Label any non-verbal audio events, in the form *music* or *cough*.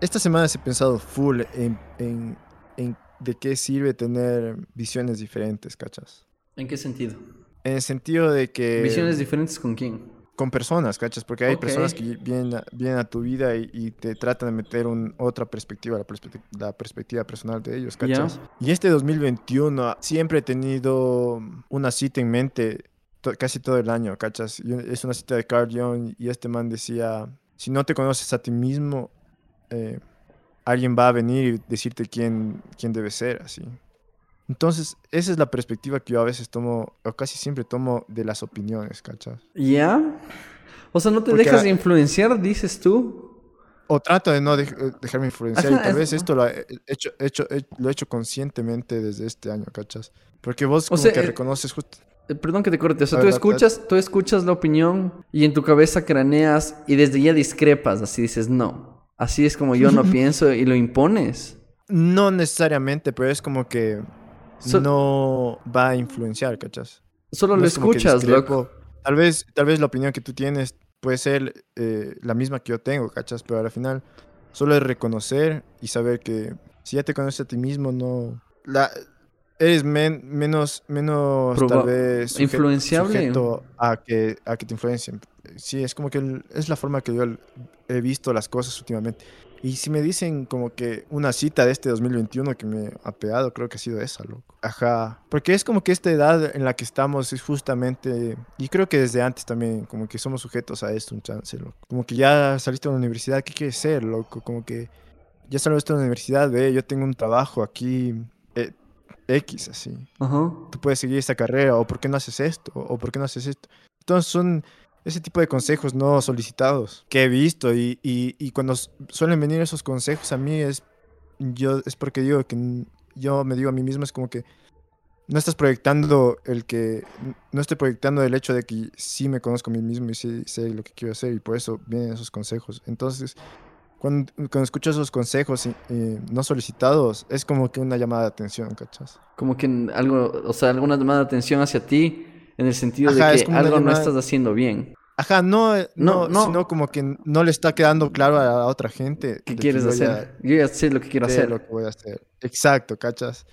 esta semana he pensado full en, en, en de qué sirve tener visiones diferentes, ¿cachas? ¿En qué sentido? En el sentido de que... ¿Visiones diferentes con quién? Con personas, ¿cachas? Porque hay Ok. personas que vienen a, vienen a tu vida y, y te tratan de meter un, otra perspectiva, la, perspectiva, la perspectiva personal de ellos, ¿cachas? Y este 2021 siempre he tenido una cita en mente to- casi todo el año, ¿cachas? Y es una cita de Carl Jung y este man decía, si no te conoces a ti mismo, eh, alguien va a venir y decirte quién, quién debe ser, así. Entonces, esa es la perspectiva que yo a veces tomo, o casi siempre tomo de las opiniones, ¿cachas? ¿Ya? O sea, no te Porque dejas la- influenciar, dices tú. O trato de no eh, dejarme influenciar. Ajá, y tal vez esto lo he hecho, hecho, he- lo he hecho conscientemente desde este año, ¿cachas? Porque vos O como sea, que eh, reconoces justo... Eh, Perdón que te corte. O sea, tú escuchas, tú escuchas la opinión y en tu cabeza craneas y desde ya discrepas. Así dices, no. Así es como yo no *laughs* pienso y lo impones. No necesariamente, pero es como que So- no va a influenciar, ¿cachas? Solo No lo es escuchas, loco. Tal vez, tal vez la opinión que tú tienes puede ser eh, la misma que yo tengo, ¿cachas? Pero al final solo es reconocer y saber que si ya te conoces a ti mismo, no... La, eres men- menos, menos Proba- tal vez influenciable. sujeto a que, a que te influencien. Sí, es como que el- es la forma que yo he visto las cosas últimamente. Y si me dicen como que una cita de este 2021 que me ha pegado, creo que ha sido esa, loco. Ajá. Porque es como que esta edad en la que estamos es justamente, y creo que desde antes también, como que somos sujetos a esto, un chance, loco. Como que ya saliste de la universidad, ¿qué quieres ser, loco? Como que ya saliste de la universidad, ve, yo tengo un trabajo aquí, eh, X, así. Ajá. Tú puedes seguir esta carrera, o ¿por qué no haces esto? O ¿por qué no haces esto? Entonces son ese tipo de consejos no solicitados que he visto y, y, y cuando suelen venir esos consejos a mí es yo es porque digo que yo me digo a mí mismo es como que no estás proyectando el que no estoy proyectando el hecho de que sí me conozco a mí mismo y sí sé lo que quiero hacer y por eso vienen esos consejos entonces cuando, cuando escucho esos consejos eh, eh, no solicitados es como que una llamada de atención ¿cachas? Como que algo, o sea, alguna llamada de atención hacia ti en el sentido Ajá, de que algo no estás haciendo bien. Ajá, no, eh, No, no, no. sino como que no le está quedando claro a la otra gente. ¿Qué que quieres ya hacer? Yo ya sé lo que quiero hacer. lo que voy a hacer. Exacto, ¿cachas?